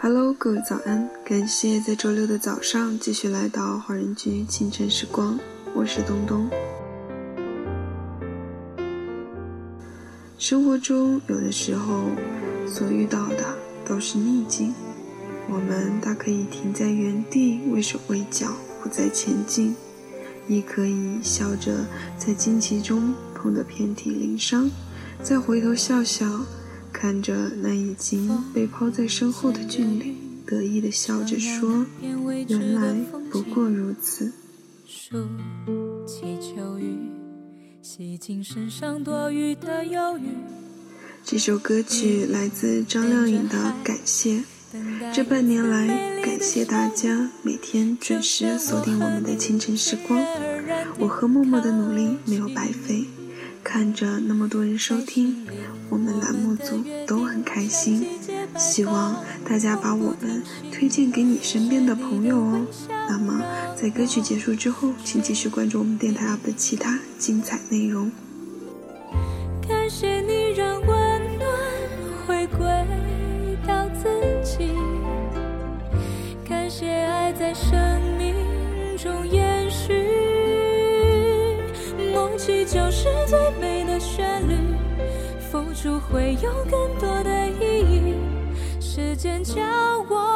Hello，各位早安！感谢在周六的早上继续来到华人居清晨时光，我是东东。生活中有的时候所遇到的都是逆境，我们大可以停在原地畏手畏脚，不再前进；亦可以笑着在荆棘中碰得遍体鳞伤，再回头笑笑。看着那已经被抛在身后的俊岭，得意的笑着说：“原来不过如此。”这首歌曲来自张靓颖的《感谢》。这半年来，感谢大家每天准时锁定我们的清晨时光，我和默默的努力没有白费。看着那么多人收听，我们栏目组都很开心。希望大家把我们推荐给你身边的朋友哦。那么，在歌曲结束之后，请继续关注我们电台 UP 的其他精彩内容。感谢你让温暖回归到自己，感谢爱在身会有更多的意义。时间教我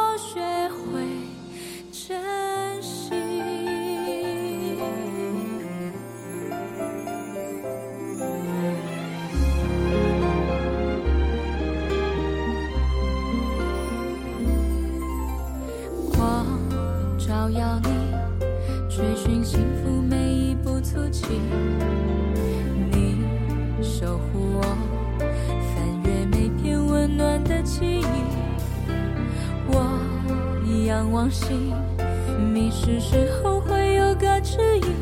记忆。我仰望星，迷失时候会有个指引，